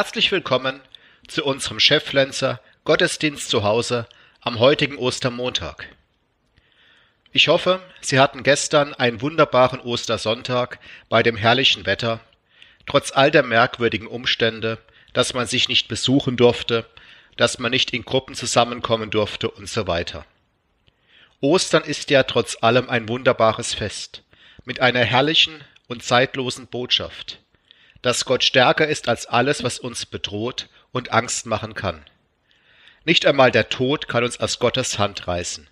Herzlich willkommen zu unserem Cheflenzer Gottesdienst zu Hause am heutigen Ostermontag. Ich hoffe, Sie hatten gestern einen wunderbaren Ostersonntag bei dem herrlichen Wetter, trotz all der merkwürdigen Umstände, dass man sich nicht besuchen durfte, dass man nicht in Gruppen zusammenkommen durfte und so weiter. Ostern ist ja trotz allem ein wunderbares Fest mit einer herrlichen und zeitlosen Botschaft dass Gott stärker ist als alles, was uns bedroht und Angst machen kann. Nicht einmal der Tod kann uns aus Gottes Hand reißen.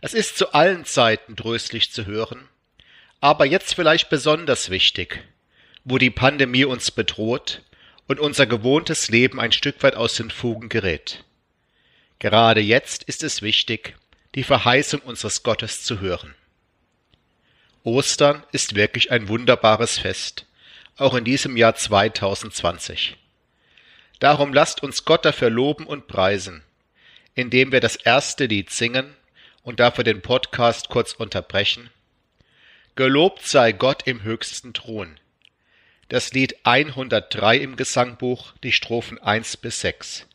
Das ist zu allen Zeiten tröstlich zu hören, aber jetzt vielleicht besonders wichtig, wo die Pandemie uns bedroht und unser gewohntes Leben ein Stück weit aus den Fugen gerät. Gerade jetzt ist es wichtig, die Verheißung unseres Gottes zu hören. Ostern ist wirklich ein wunderbares Fest, auch in diesem Jahr 2020. Darum lasst uns Gott dafür loben und preisen, indem wir das erste Lied singen und dafür den Podcast kurz unterbrechen. Gelobt sei Gott im höchsten Thron. Das Lied 103 im Gesangbuch, die Strophen 1 bis 6.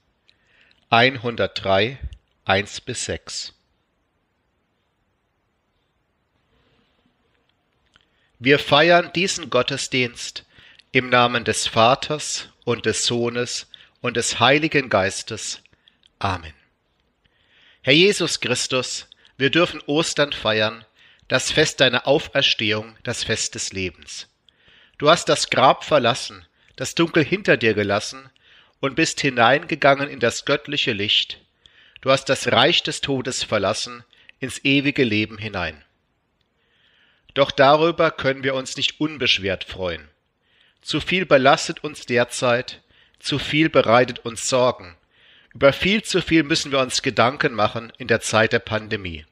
103, 1 bis 6. Wir feiern diesen Gottesdienst im Namen des Vaters und des Sohnes und des Heiligen Geistes. Amen. Herr Jesus Christus, wir dürfen Ostern feiern, das Fest deiner Auferstehung, das Fest des Lebens. Du hast das Grab verlassen, das Dunkel hinter dir gelassen und bist hineingegangen in das göttliche Licht. Du hast das Reich des Todes verlassen, ins ewige Leben hinein. Doch darüber können wir uns nicht unbeschwert freuen. Zu viel belastet uns derzeit, zu viel bereitet uns Sorgen. Über viel zu viel müssen wir uns Gedanken machen in der Zeit der Pandemie.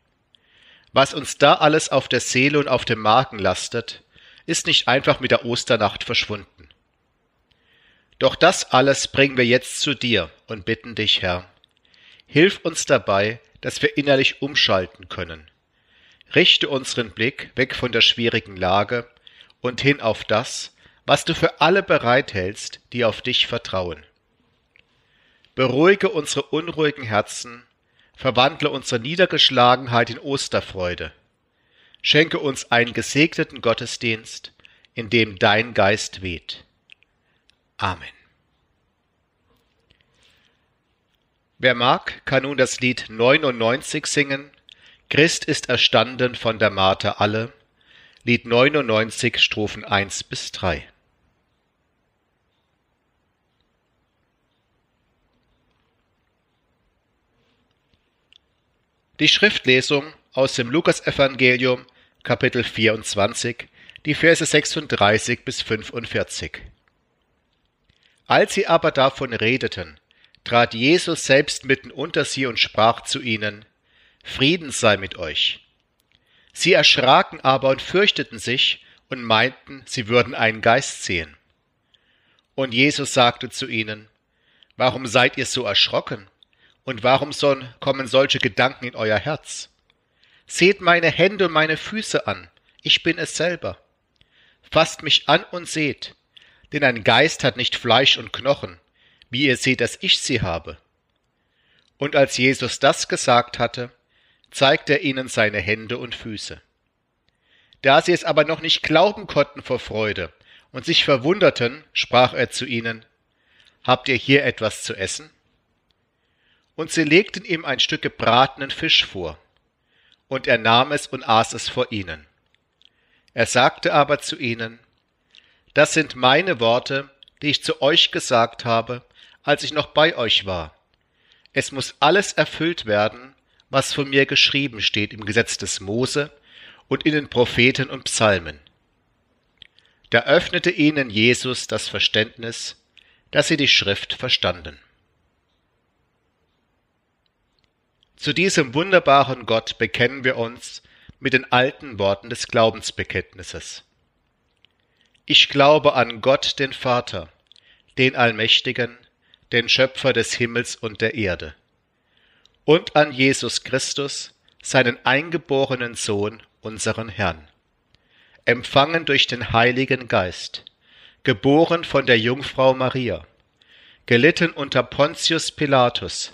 Was uns da alles auf der Seele und auf dem Magen lastet, ist nicht einfach mit der Osternacht verschwunden. Doch das alles bringen wir jetzt zu dir und bitten dich, Herr. Hilf uns dabei, dass wir innerlich umschalten können. Richte unseren Blick weg von der schwierigen Lage und hin auf das, was du für alle bereithältst, die auf dich vertrauen. Beruhige unsere unruhigen Herzen, verwandle unsere Niedergeschlagenheit in Osterfreude. Schenke uns einen gesegneten Gottesdienst, in dem dein Geist weht. Amen. Wer mag, kann nun das Lied 99 singen. Christ ist erstanden von der Marter alle. Lied 99, Strophen 1 bis 3. Die Schriftlesung aus dem Lukasevangelium, Kapitel 24, die Verse 36 bis 45. Als sie aber davon redeten, trat Jesus selbst mitten unter sie und sprach zu ihnen, Frieden sei mit euch. Sie erschraken aber und fürchteten sich und meinten, sie würden einen Geist sehen. Und Jesus sagte zu ihnen, Warum seid ihr so erschrocken? Und warum sollen, kommen solche Gedanken in euer Herz? Seht meine Hände und meine Füße an, ich bin es selber. Fasst mich an und seht, denn ein Geist hat nicht Fleisch und Knochen, wie ihr seht, dass ich sie habe. Und als Jesus das gesagt hatte, zeigte er ihnen seine Hände und Füße. Da sie es aber noch nicht glauben konnten vor Freude und sich verwunderten, sprach er zu ihnen, Habt ihr hier etwas zu essen? Und sie legten ihm ein Stück gebratenen Fisch vor. Und er nahm es und aß es vor ihnen. Er sagte aber zu ihnen, Das sind meine Worte, die ich zu euch gesagt habe, als ich noch bei euch war. Es muss alles erfüllt werden, was von mir geschrieben steht im Gesetz des Mose und in den Propheten und Psalmen. Da öffnete ihnen Jesus das Verständnis, dass sie die Schrift verstanden. Zu diesem wunderbaren Gott bekennen wir uns mit den alten Worten des Glaubensbekenntnisses. Ich glaube an Gott den Vater, den Allmächtigen, den Schöpfer des Himmels und der Erde, und an Jesus Christus, seinen eingeborenen Sohn, unseren Herrn, empfangen durch den Heiligen Geist, geboren von der Jungfrau Maria, gelitten unter Pontius Pilatus,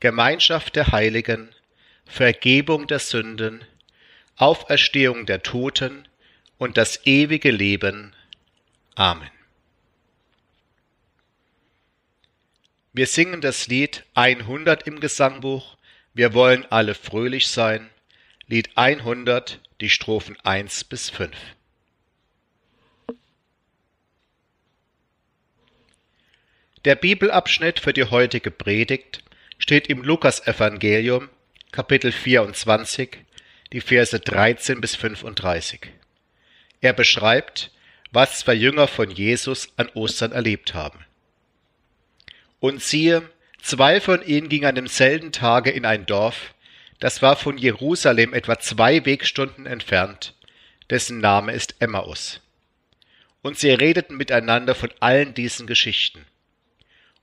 Gemeinschaft der Heiligen, Vergebung der Sünden, Auferstehung der Toten und das ewige Leben. Amen. Wir singen das Lied 100 im Gesangbuch. Wir wollen alle fröhlich sein. Lied 100, die Strophen 1 bis 5. Der Bibelabschnitt für die heutige Predigt steht im Lukasevangelium, Kapitel 24, die Verse 13 bis 35. Er beschreibt, was zwei Jünger von Jesus an Ostern erlebt haben. Und siehe, zwei von ihnen gingen an demselben Tage in ein Dorf, das war von Jerusalem etwa zwei Wegstunden entfernt, dessen Name ist Emmaus. Und sie redeten miteinander von allen diesen Geschichten.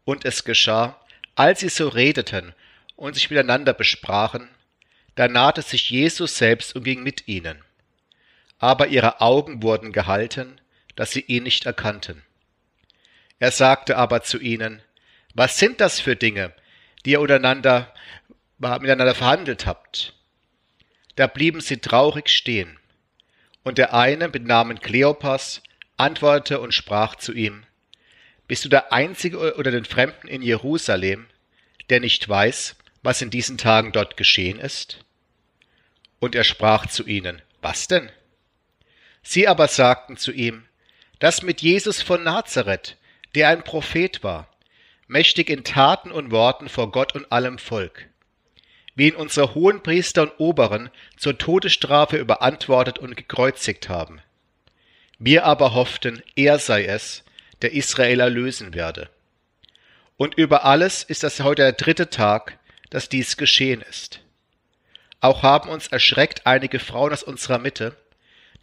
Und es geschah, als sie so redeten und sich miteinander besprachen, da nahte sich Jesus selbst und ging mit ihnen aber ihre Augen wurden gehalten, dass sie ihn nicht erkannten. Er sagte aber zu ihnen, was sind das für Dinge, die ihr untereinander, miteinander verhandelt habt? Da blieben sie traurig stehen. Und der eine mit Namen Kleopas antwortete und sprach zu ihm, Bist du der Einzige oder den Fremden in Jerusalem, der nicht weiß, was in diesen Tagen dort geschehen ist? Und er sprach zu ihnen, Was denn? Sie aber sagten zu ihm, das mit Jesus von Nazareth, der ein Prophet war, mächtig in Taten und Worten vor Gott und allem Volk, wie ihn unsere Hohenpriester und Oberen zur Todesstrafe überantwortet und gekreuzigt haben. Wir aber hofften, er sei es, der Israel erlösen werde. Und über alles ist das heute der dritte Tag, dass dies geschehen ist. Auch haben uns erschreckt einige Frauen aus unserer Mitte,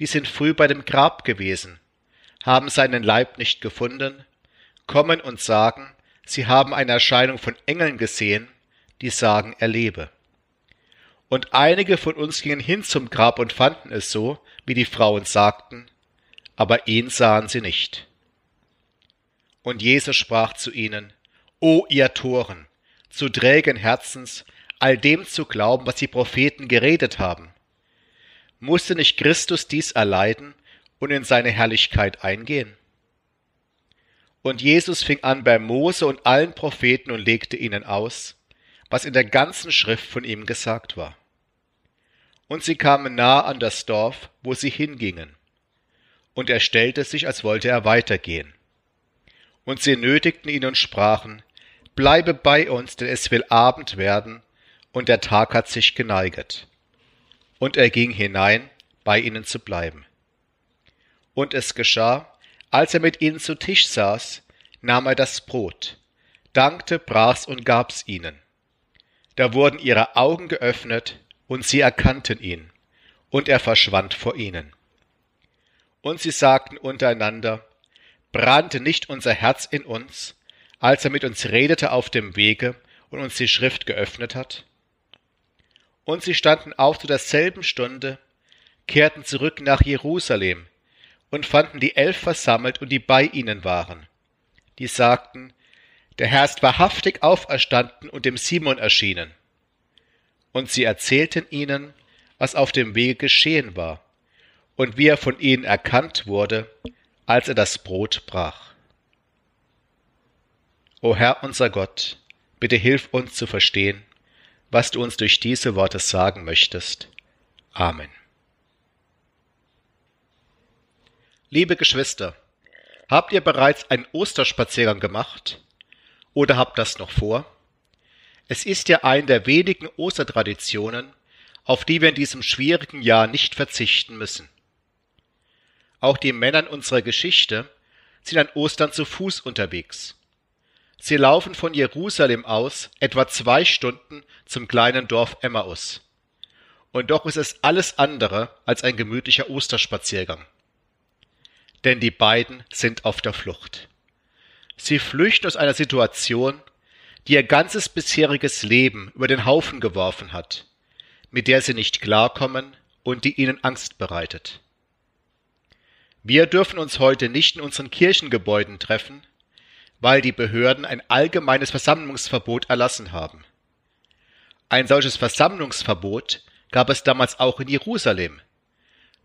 die sind früh bei dem Grab gewesen, haben seinen Leib nicht gefunden, kommen und sagen, sie haben eine Erscheinung von Engeln gesehen, die sagen, er lebe. Und einige von uns gingen hin zum Grab und fanden es so, wie die Frauen sagten, aber ihn sahen sie nicht. Und Jesus sprach zu ihnen, O ihr Toren, zu trägen Herzens, all dem zu glauben, was die Propheten geredet haben. Musste nicht Christus dies erleiden und in seine Herrlichkeit eingehen? Und Jesus fing an bei Mose und allen Propheten und legte ihnen aus, was in der ganzen Schrift von ihm gesagt war. Und sie kamen nahe an das Dorf, wo sie hingingen. Und er stellte sich, als wollte er weitergehen. Und sie nötigten ihn und sprachen, Bleibe bei uns, denn es will Abend werden, und der Tag hat sich geneiget und er ging hinein, bei ihnen zu bleiben. Und es geschah, als er mit ihnen zu Tisch saß, nahm er das Brot, dankte, brach's und gab's ihnen. Da wurden ihre Augen geöffnet, und sie erkannten ihn, und er verschwand vor ihnen. Und sie sagten untereinander, brannte nicht unser Herz in uns, als er mit uns redete auf dem Wege und uns die Schrift geöffnet hat? Und sie standen auf zu derselben Stunde, kehrten zurück nach Jerusalem und fanden die Elf versammelt und die bei ihnen waren. Die sagten, der Herr ist wahrhaftig auferstanden und dem Simon erschienen. Und sie erzählten ihnen, was auf dem Wege geschehen war und wie er von ihnen erkannt wurde, als er das Brot brach. O Herr unser Gott, bitte hilf uns zu verstehen, was du uns durch diese Worte sagen möchtest. Amen. Liebe Geschwister, habt ihr bereits einen Osterspaziergang gemacht oder habt das noch vor? Es ist ja eine der wenigen Ostertraditionen, auf die wir in diesem schwierigen Jahr nicht verzichten müssen. Auch die Männer in unserer Geschichte sind an Ostern zu Fuß unterwegs. Sie laufen von Jerusalem aus etwa zwei Stunden zum kleinen Dorf Emmaus. Und doch ist es alles andere als ein gemütlicher Osterspaziergang. Denn die beiden sind auf der Flucht. Sie flüchten aus einer Situation, die ihr ganzes bisheriges Leben über den Haufen geworfen hat, mit der sie nicht klarkommen und die ihnen Angst bereitet. Wir dürfen uns heute nicht in unseren Kirchengebäuden treffen, weil die Behörden ein allgemeines Versammlungsverbot erlassen haben. Ein solches Versammlungsverbot gab es damals auch in Jerusalem.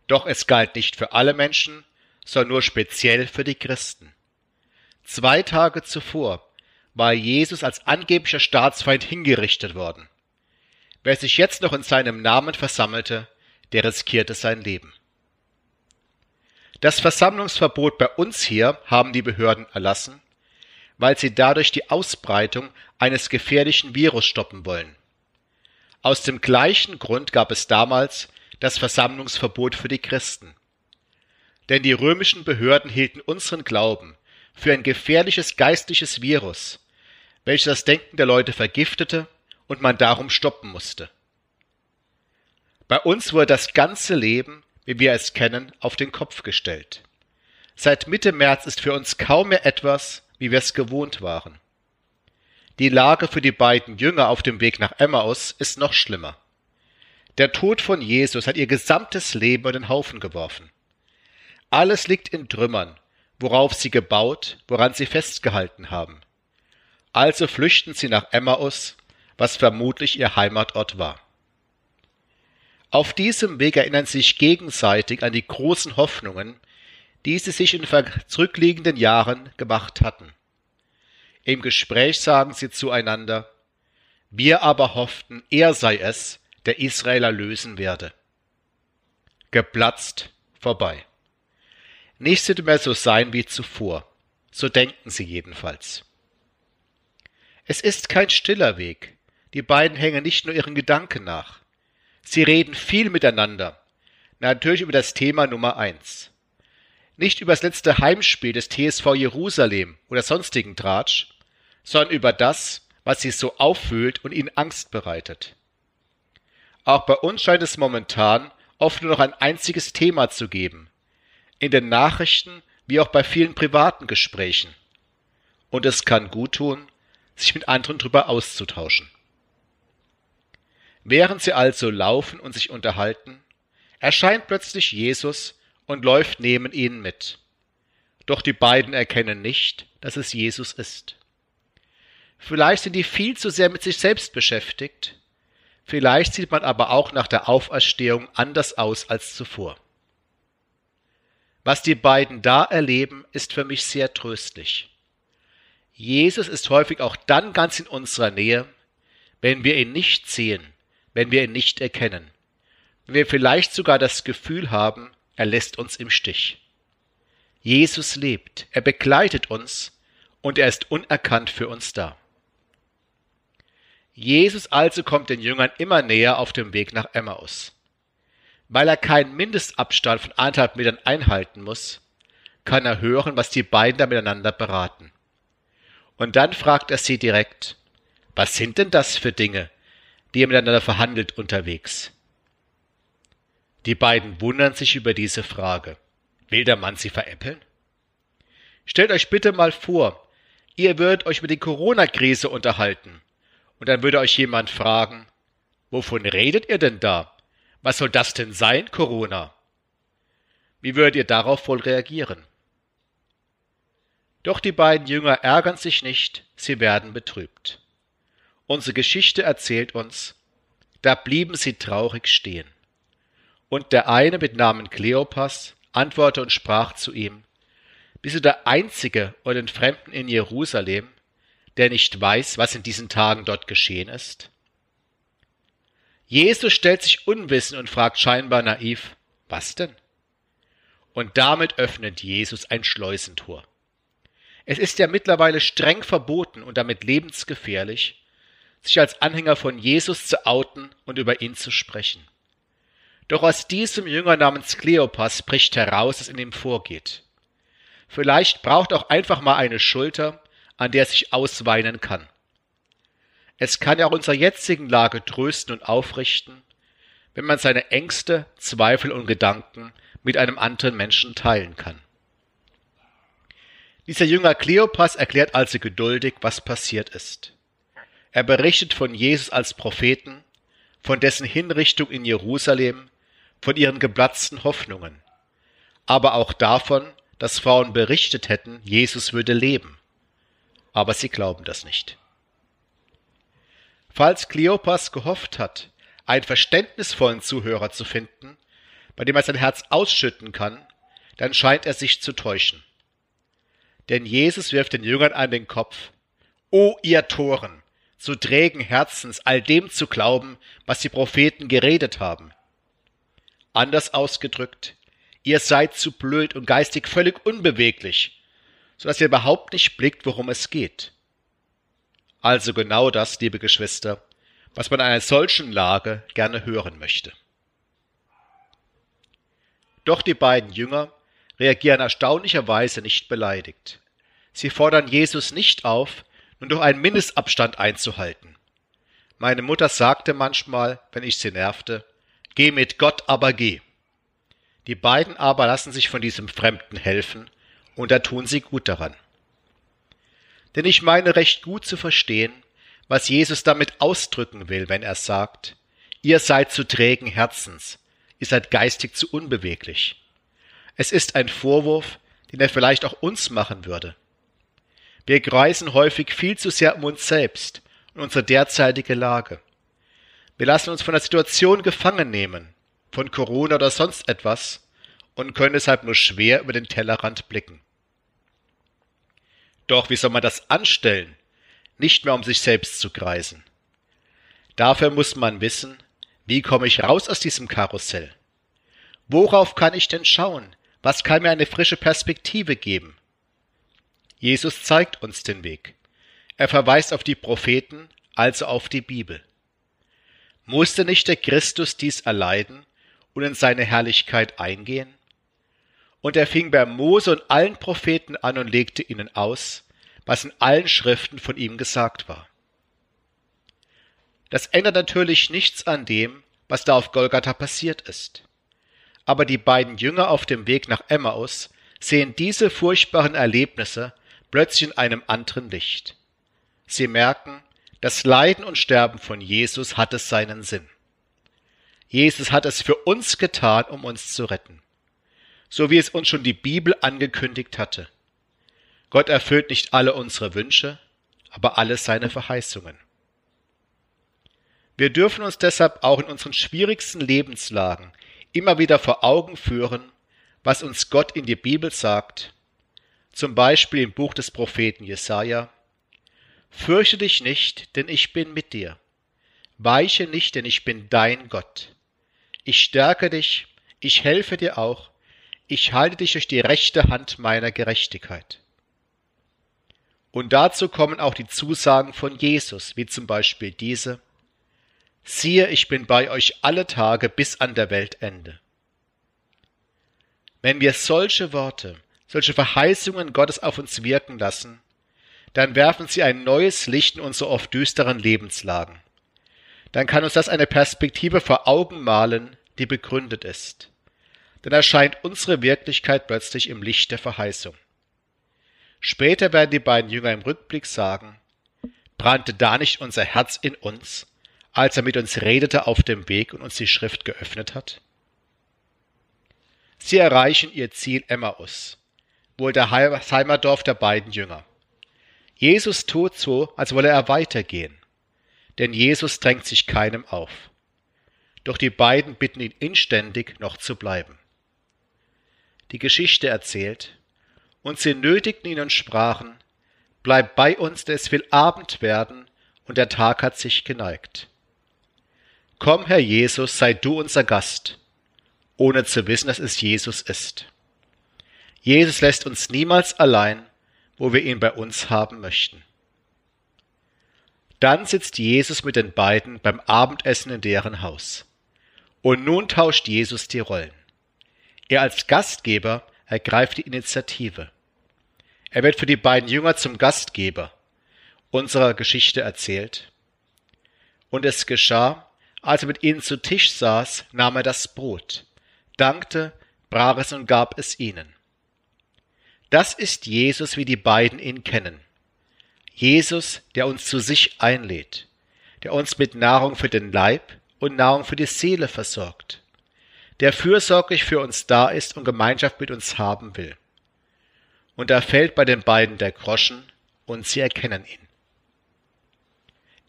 Doch es galt nicht für alle Menschen, sondern nur speziell für die Christen. Zwei Tage zuvor war Jesus als angeblicher Staatsfeind hingerichtet worden. Wer sich jetzt noch in seinem Namen versammelte, der riskierte sein Leben. Das Versammlungsverbot bei uns hier haben die Behörden erlassen, weil sie dadurch die Ausbreitung eines gefährlichen Virus stoppen wollen. Aus dem gleichen Grund gab es damals das Versammlungsverbot für die Christen. Denn die römischen Behörden hielten unseren Glauben für ein gefährliches geistliches Virus, welches das Denken der Leute vergiftete und man darum stoppen musste. Bei uns wurde das ganze Leben, wie wir es kennen, auf den Kopf gestellt. Seit Mitte März ist für uns kaum mehr etwas, wie wir es gewohnt waren. Die Lage für die beiden Jünger auf dem Weg nach Emmaus ist noch schlimmer. Der Tod von Jesus hat ihr gesamtes Leben in den Haufen geworfen. Alles liegt in Trümmern, worauf sie gebaut, woran sie festgehalten haben. Also flüchten sie nach Emmaus, was vermutlich ihr Heimatort war. Auf diesem Weg erinnern sich gegenseitig an die großen Hoffnungen, die sie sich in zurückliegenden Jahren gemacht hatten. Im Gespräch sagen sie zueinander, wir aber hofften, er sei es, der Israeler lösen werde. Geplatzt vorbei. Nichts wird mehr so sein wie zuvor. So denken sie jedenfalls. Es ist kein stiller Weg. Die beiden hängen nicht nur ihren Gedanken nach. Sie reden viel miteinander. Natürlich über das Thema Nummer eins nicht über das letzte Heimspiel des TSV Jerusalem oder sonstigen Tratsch, sondern über das, was sie so auffühlt und ihnen Angst bereitet. Auch bei uns scheint es momentan oft nur noch ein einziges Thema zu geben, in den Nachrichten wie auch bei vielen privaten Gesprächen. Und es kann gut tun, sich mit anderen darüber auszutauschen. Während sie also laufen und sich unterhalten, erscheint plötzlich Jesus und läuft neben ihnen mit. Doch die beiden erkennen nicht, dass es Jesus ist. Vielleicht sind die viel zu sehr mit sich selbst beschäftigt, vielleicht sieht man aber auch nach der Auferstehung anders aus als zuvor. Was die beiden da erleben, ist für mich sehr tröstlich. Jesus ist häufig auch dann ganz in unserer Nähe, wenn wir ihn nicht sehen, wenn wir ihn nicht erkennen, wenn wir vielleicht sogar das Gefühl haben, er lässt uns im Stich. Jesus lebt, er begleitet uns und er ist unerkannt für uns da. Jesus also kommt den Jüngern immer näher auf dem Weg nach Emmaus. Weil er keinen Mindestabstand von anderthalb Metern einhalten muss, kann er hören, was die beiden da miteinander beraten. Und dann fragt er sie direkt, was sind denn das für Dinge, die ihr miteinander verhandelt unterwegs? Die beiden wundern sich über diese Frage. Will der Mann sie veräppeln? Stellt euch bitte mal vor, ihr würdet euch über die Corona-Krise unterhalten. Und dann würde euch jemand fragen, wovon redet ihr denn da? Was soll das denn sein, Corona? Wie würdet ihr darauf wohl reagieren? Doch die beiden Jünger ärgern sich nicht, sie werden betrübt. Unsere Geschichte erzählt uns, da blieben sie traurig stehen. Und der eine mit Namen Kleopas antwortete und sprach zu ihm, Bist du der Einzige oder den Fremden in Jerusalem, der nicht weiß, was in diesen Tagen dort geschehen ist? Jesus stellt sich unwissend und fragt scheinbar naiv, was denn? Und damit öffnet Jesus ein Schleusentor. Es ist ja mittlerweile streng verboten und damit lebensgefährlich, sich als Anhänger von Jesus zu outen und über ihn zu sprechen. Doch aus diesem Jünger namens Kleopas bricht heraus, was in ihm vorgeht. Vielleicht braucht auch einfach mal eine Schulter, an der er sich ausweinen kann. Es kann ja auch unserer jetzigen Lage trösten und aufrichten, wenn man seine Ängste, Zweifel und Gedanken mit einem anderen Menschen teilen kann. Dieser Jünger Kleopas erklärt also geduldig, was passiert ist. Er berichtet von Jesus als Propheten, von dessen Hinrichtung in Jerusalem, von ihren geplatzten Hoffnungen, aber auch davon, dass Frauen berichtet hätten, Jesus würde leben. Aber sie glauben das nicht. Falls Kleopas gehofft hat, einen verständnisvollen Zuhörer zu finden, bei dem er sein Herz ausschütten kann, dann scheint er sich zu täuschen. Denn Jesus wirft den Jüngern an den Kopf, O ihr Toren, zu trägen Herzens all dem zu glauben, was die Propheten geredet haben. Anders ausgedrückt, ihr seid zu blöd und geistig völlig unbeweglich, so dass ihr überhaupt nicht blickt, worum es geht. Also genau das, liebe Geschwister, was man in einer solchen Lage gerne hören möchte. Doch die beiden Jünger reagieren erstaunlicherweise nicht beleidigt. Sie fordern Jesus nicht auf, nur durch einen Mindestabstand einzuhalten. Meine Mutter sagte manchmal, wenn ich sie nervte, Geh mit Gott, aber geh. Die beiden aber lassen sich von diesem Fremden helfen, und da tun sie gut daran. Denn ich meine recht gut zu verstehen, was Jesus damit ausdrücken will, wenn er sagt, ihr seid zu trägen Herzens, ihr seid geistig zu unbeweglich. Es ist ein Vorwurf, den er vielleicht auch uns machen würde. Wir kreisen häufig viel zu sehr um uns selbst und unsere derzeitige Lage. Wir lassen uns von der Situation gefangen nehmen, von Corona oder sonst etwas, und können deshalb nur schwer über den Tellerrand blicken. Doch wie soll man das anstellen, nicht mehr um sich selbst zu kreisen? Dafür muss man wissen, wie komme ich raus aus diesem Karussell? Worauf kann ich denn schauen? Was kann mir eine frische Perspektive geben? Jesus zeigt uns den Weg. Er verweist auf die Propheten, also auf die Bibel. Musste nicht der Christus dies erleiden und in seine Herrlichkeit eingehen? Und er fing bei Mose und allen Propheten an und legte ihnen aus, was in allen Schriften von ihm gesagt war. Das ändert natürlich nichts an dem, was da auf Golgatha passiert ist aber die beiden Jünger auf dem Weg nach Emmaus sehen diese furchtbaren Erlebnisse plötzlich in einem anderen Licht. Sie merken, das Leiden und Sterben von Jesus hat es seinen Sinn. Jesus hat es für uns getan, um uns zu retten, so wie es uns schon die Bibel angekündigt hatte. Gott erfüllt nicht alle unsere Wünsche, aber alle seine Verheißungen. Wir dürfen uns deshalb auch in unseren schwierigsten Lebenslagen immer wieder vor Augen führen, was uns Gott in die Bibel sagt, zum Beispiel im Buch des Propheten Jesaja: Fürchte dich nicht, denn ich bin mit dir. Weiche nicht, denn ich bin dein Gott. Ich stärke dich, ich helfe dir auch, ich halte dich durch die rechte Hand meiner Gerechtigkeit. Und dazu kommen auch die Zusagen von Jesus, wie zum Beispiel diese siehe, ich bin bei euch alle Tage bis an der Weltende. Wenn wir solche Worte, solche Verheißungen Gottes auf uns wirken lassen, dann werfen sie ein neues Licht in unsere oft düsteren Lebenslagen. Dann kann uns das eine Perspektive vor Augen malen, die begründet ist. Dann erscheint unsere Wirklichkeit plötzlich im Licht der Verheißung. Später werden die beiden Jünger im Rückblick sagen, brannte da nicht unser Herz in uns, als er mit uns redete auf dem Weg und uns die Schrift geöffnet hat? Sie erreichen ihr Ziel Emmaus, wohl der Heimatdorf der beiden Jünger. Jesus tut so, als wolle er weitergehen, denn Jesus drängt sich keinem auf. Doch die beiden bitten ihn inständig, noch zu bleiben. Die Geschichte erzählt, und sie nötigten ihn und sprachen, Bleib bei uns, denn es will Abend werden, und der Tag hat sich geneigt. Komm, Herr Jesus, sei du unser Gast, ohne zu wissen, dass es Jesus ist. Jesus lässt uns niemals allein, wo wir ihn bei uns haben möchten. Dann sitzt Jesus mit den beiden beim Abendessen in deren Haus. Und nun tauscht Jesus die Rollen. Er als Gastgeber ergreift die Initiative. Er wird für die beiden Jünger zum Gastgeber unserer Geschichte erzählt. Und es geschah, als er mit ihnen zu Tisch saß, nahm er das Brot, dankte, brach es und gab es ihnen. Das ist Jesus, wie die beiden ihn kennen. Jesus, der uns zu sich einlädt, der uns mit Nahrung für den Leib und Nahrung für die Seele versorgt, der fürsorglich für uns da ist und Gemeinschaft mit uns haben will. Und da fällt bei den beiden der Groschen und sie erkennen ihn.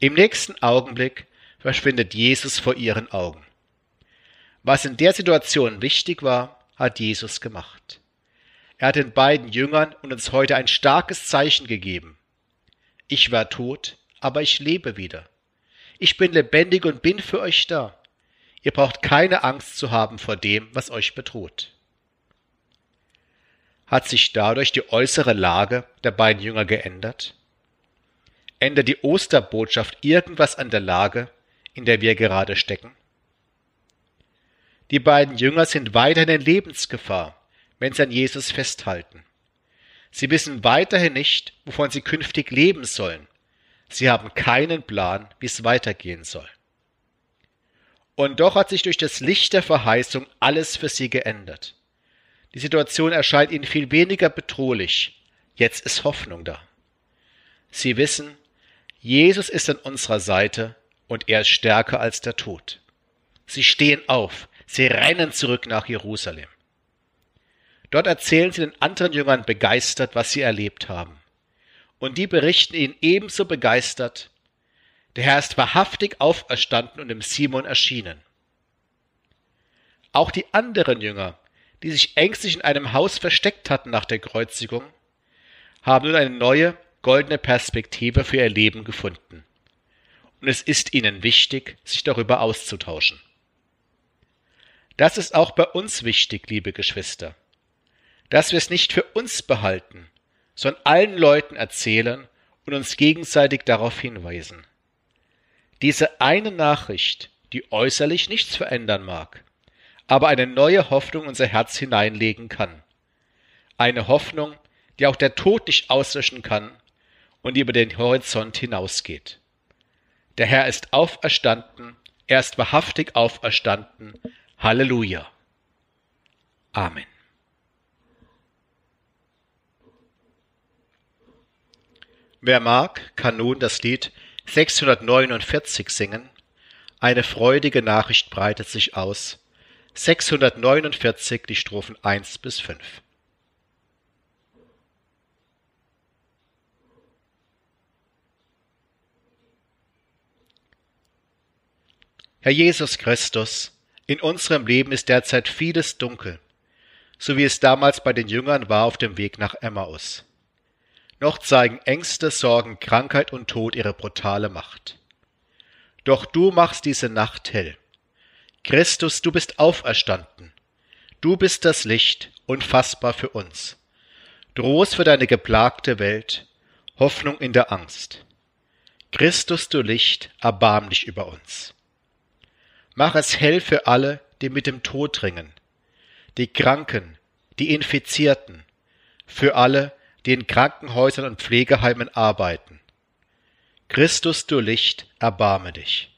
Im nächsten Augenblick verschwindet Jesus vor ihren Augen. Was in der Situation wichtig war, hat Jesus gemacht. Er hat den beiden Jüngern und uns heute ein starkes Zeichen gegeben. Ich war tot, aber ich lebe wieder. Ich bin lebendig und bin für euch da. Ihr braucht keine Angst zu haben vor dem, was euch bedroht. Hat sich dadurch die äußere Lage der beiden Jünger geändert? Ändert die Osterbotschaft irgendwas an der Lage, in der wir gerade stecken? Die beiden Jünger sind weiterhin in Lebensgefahr, wenn sie an Jesus festhalten. Sie wissen weiterhin nicht, wovon sie künftig leben sollen. Sie haben keinen Plan, wie es weitergehen soll. Und doch hat sich durch das Licht der Verheißung alles für sie geändert. Die Situation erscheint ihnen viel weniger bedrohlich. Jetzt ist Hoffnung da. Sie wissen, Jesus ist an unserer Seite und er ist stärker als der Tod. Sie stehen auf, sie rennen zurück nach Jerusalem. Dort erzählen sie den anderen Jüngern begeistert, was sie erlebt haben. Und die berichten ihnen ebenso begeistert, der Herr ist wahrhaftig auferstanden und dem Simon erschienen. Auch die anderen Jünger, die sich ängstlich in einem Haus versteckt hatten nach der Kreuzigung, haben nun eine neue, goldene Perspektive für ihr Leben gefunden. Und es ist ihnen wichtig, sich darüber auszutauschen. Das ist auch bei uns wichtig, liebe Geschwister, dass wir es nicht für uns behalten, sondern allen Leuten erzählen und uns gegenseitig darauf hinweisen. Diese eine Nachricht, die äußerlich nichts verändern mag, aber eine neue Hoffnung unser Herz hineinlegen kann. Eine Hoffnung, die auch der Tod nicht auslöschen kann und über den Horizont hinausgeht. Der Herr ist auferstanden, er ist wahrhaftig auferstanden. Halleluja. Amen. Wer mag, kann nun das Lied 649 singen. Eine freudige Nachricht breitet sich aus. 649 die Strophen 1 bis 5. Herr Jesus Christus, in unserem Leben ist derzeit vieles dunkel, so wie es damals bei den Jüngern war auf dem Weg nach Emmaus. Noch zeigen Ängste, Sorgen, Krankheit und Tod ihre brutale Macht. Doch du machst diese Nacht hell. Christus, du bist auferstanden. Du bist das Licht, unfassbar für uns. Trost für deine geplagte Welt, Hoffnung in der Angst. Christus, du Licht, erbarm dich über uns. Mach es hell für alle, die mit dem Tod ringen, die Kranken, die Infizierten, für alle, die in Krankenhäusern und Pflegeheimen arbeiten. Christus, du Licht, erbarme dich.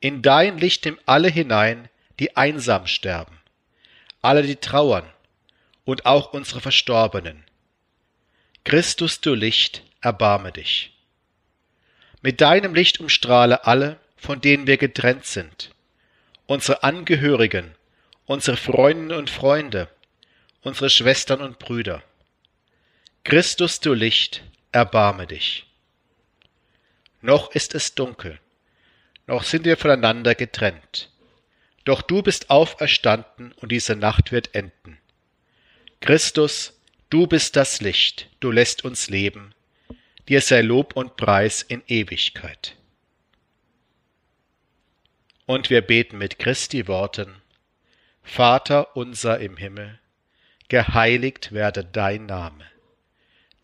In dein Licht nimm alle hinein, die einsam sterben, alle, die trauern, und auch unsere Verstorbenen. Christus, du Licht, erbarme dich. Mit deinem Licht umstrahle alle, von denen wir getrennt sind, unsere Angehörigen, unsere Freundinnen und Freunde, unsere Schwestern und Brüder. Christus, du Licht, erbarme dich. Noch ist es dunkel, noch sind wir voneinander getrennt. Doch du bist auferstanden und diese Nacht wird enden. Christus, du bist das Licht, du lässt uns leben. Dir sei Lob und Preis in Ewigkeit. Und wir beten mit Christi Worten, Vater unser im Himmel, geheiligt werde dein Name,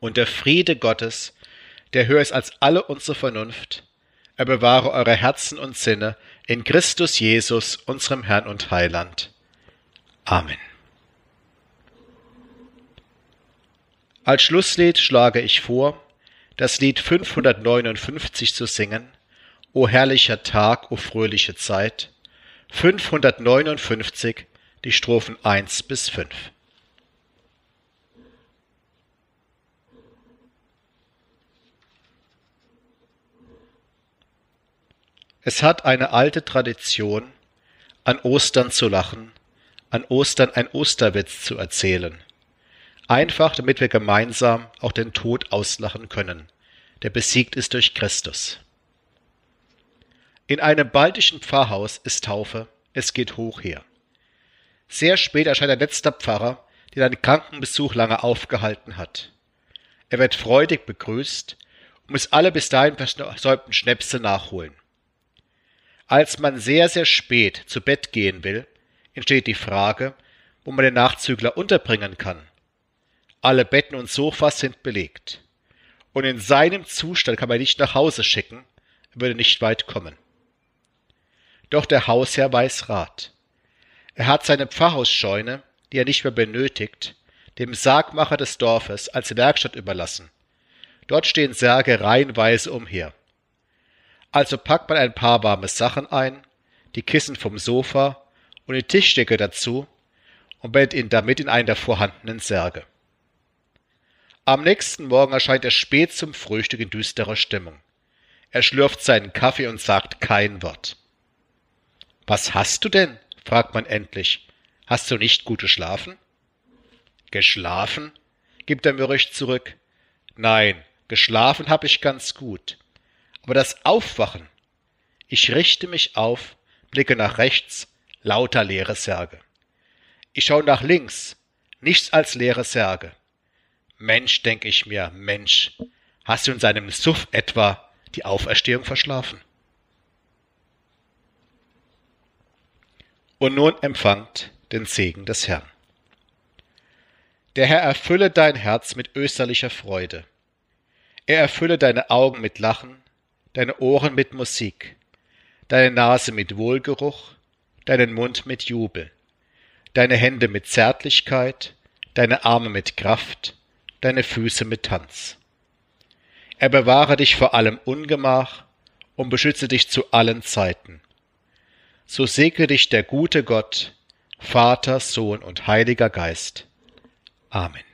Und der Friede Gottes, der höher ist als alle unsere Vernunft, er bewahre eure Herzen und Sinne in Christus Jesus, unserem Herrn und Heiland. Amen. Als Schlusslied schlage ich vor, das Lied 559 zu singen, O herrlicher Tag, o fröhliche Zeit, 559, die Strophen 1 bis 5. Es hat eine alte Tradition, an Ostern zu lachen, an Ostern ein Osterwitz zu erzählen. Einfach, damit wir gemeinsam auch den Tod auslachen können, der besiegt ist durch Christus. In einem baltischen Pfarrhaus ist Taufe, es geht hoch her. Sehr spät erscheint ein letzter Pfarrer, der einen Krankenbesuch lange aufgehalten hat. Er wird freudig begrüßt und muss alle bis dahin versäumten Schnäpse nachholen. Als man sehr, sehr spät zu Bett gehen will, entsteht die Frage, wo man den Nachzügler unterbringen kann. Alle Betten und Sofas sind belegt. Und in seinem Zustand kann man ihn nicht nach Hause schicken, er würde nicht weit kommen. Doch der Hausherr weiß Rat. Er hat seine Pfarrhausscheune, die er nicht mehr benötigt, dem Sargmacher des Dorfes als Werkstatt überlassen. Dort stehen Särge reihenweise umher. Also packt man ein paar warme Sachen ein, die Kissen vom Sofa und die Tischdecke dazu und bettet ihn damit in einen der vorhandenen Särge. Am nächsten Morgen erscheint er spät zum Frühstück in düsterer Stimmung. Er schlürft seinen Kaffee und sagt kein Wort. Was hast du denn? fragt man endlich. Hast du nicht gut geschlafen? Geschlafen? gibt er mürrisch zurück. Nein, geschlafen hab ich ganz gut. Aber das Aufwachen. Ich richte mich auf, blicke nach rechts, lauter leere Särge. Ich schaue nach links, nichts als leere Särge. Mensch, denk ich mir, Mensch, hast du in seinem Suff etwa die Auferstehung verschlafen? Und nun empfangt den Segen des Herrn. Der Herr erfülle dein Herz mit österlicher Freude. Er erfülle deine Augen mit Lachen, deine Ohren mit Musik, deine Nase mit Wohlgeruch, deinen Mund mit Jubel, deine Hände mit Zärtlichkeit, deine Arme mit Kraft, deine Füße mit Tanz. Er bewahre dich vor allem Ungemach und beschütze dich zu allen Zeiten. So segne dich der gute Gott, Vater, Sohn und Heiliger Geist. Amen.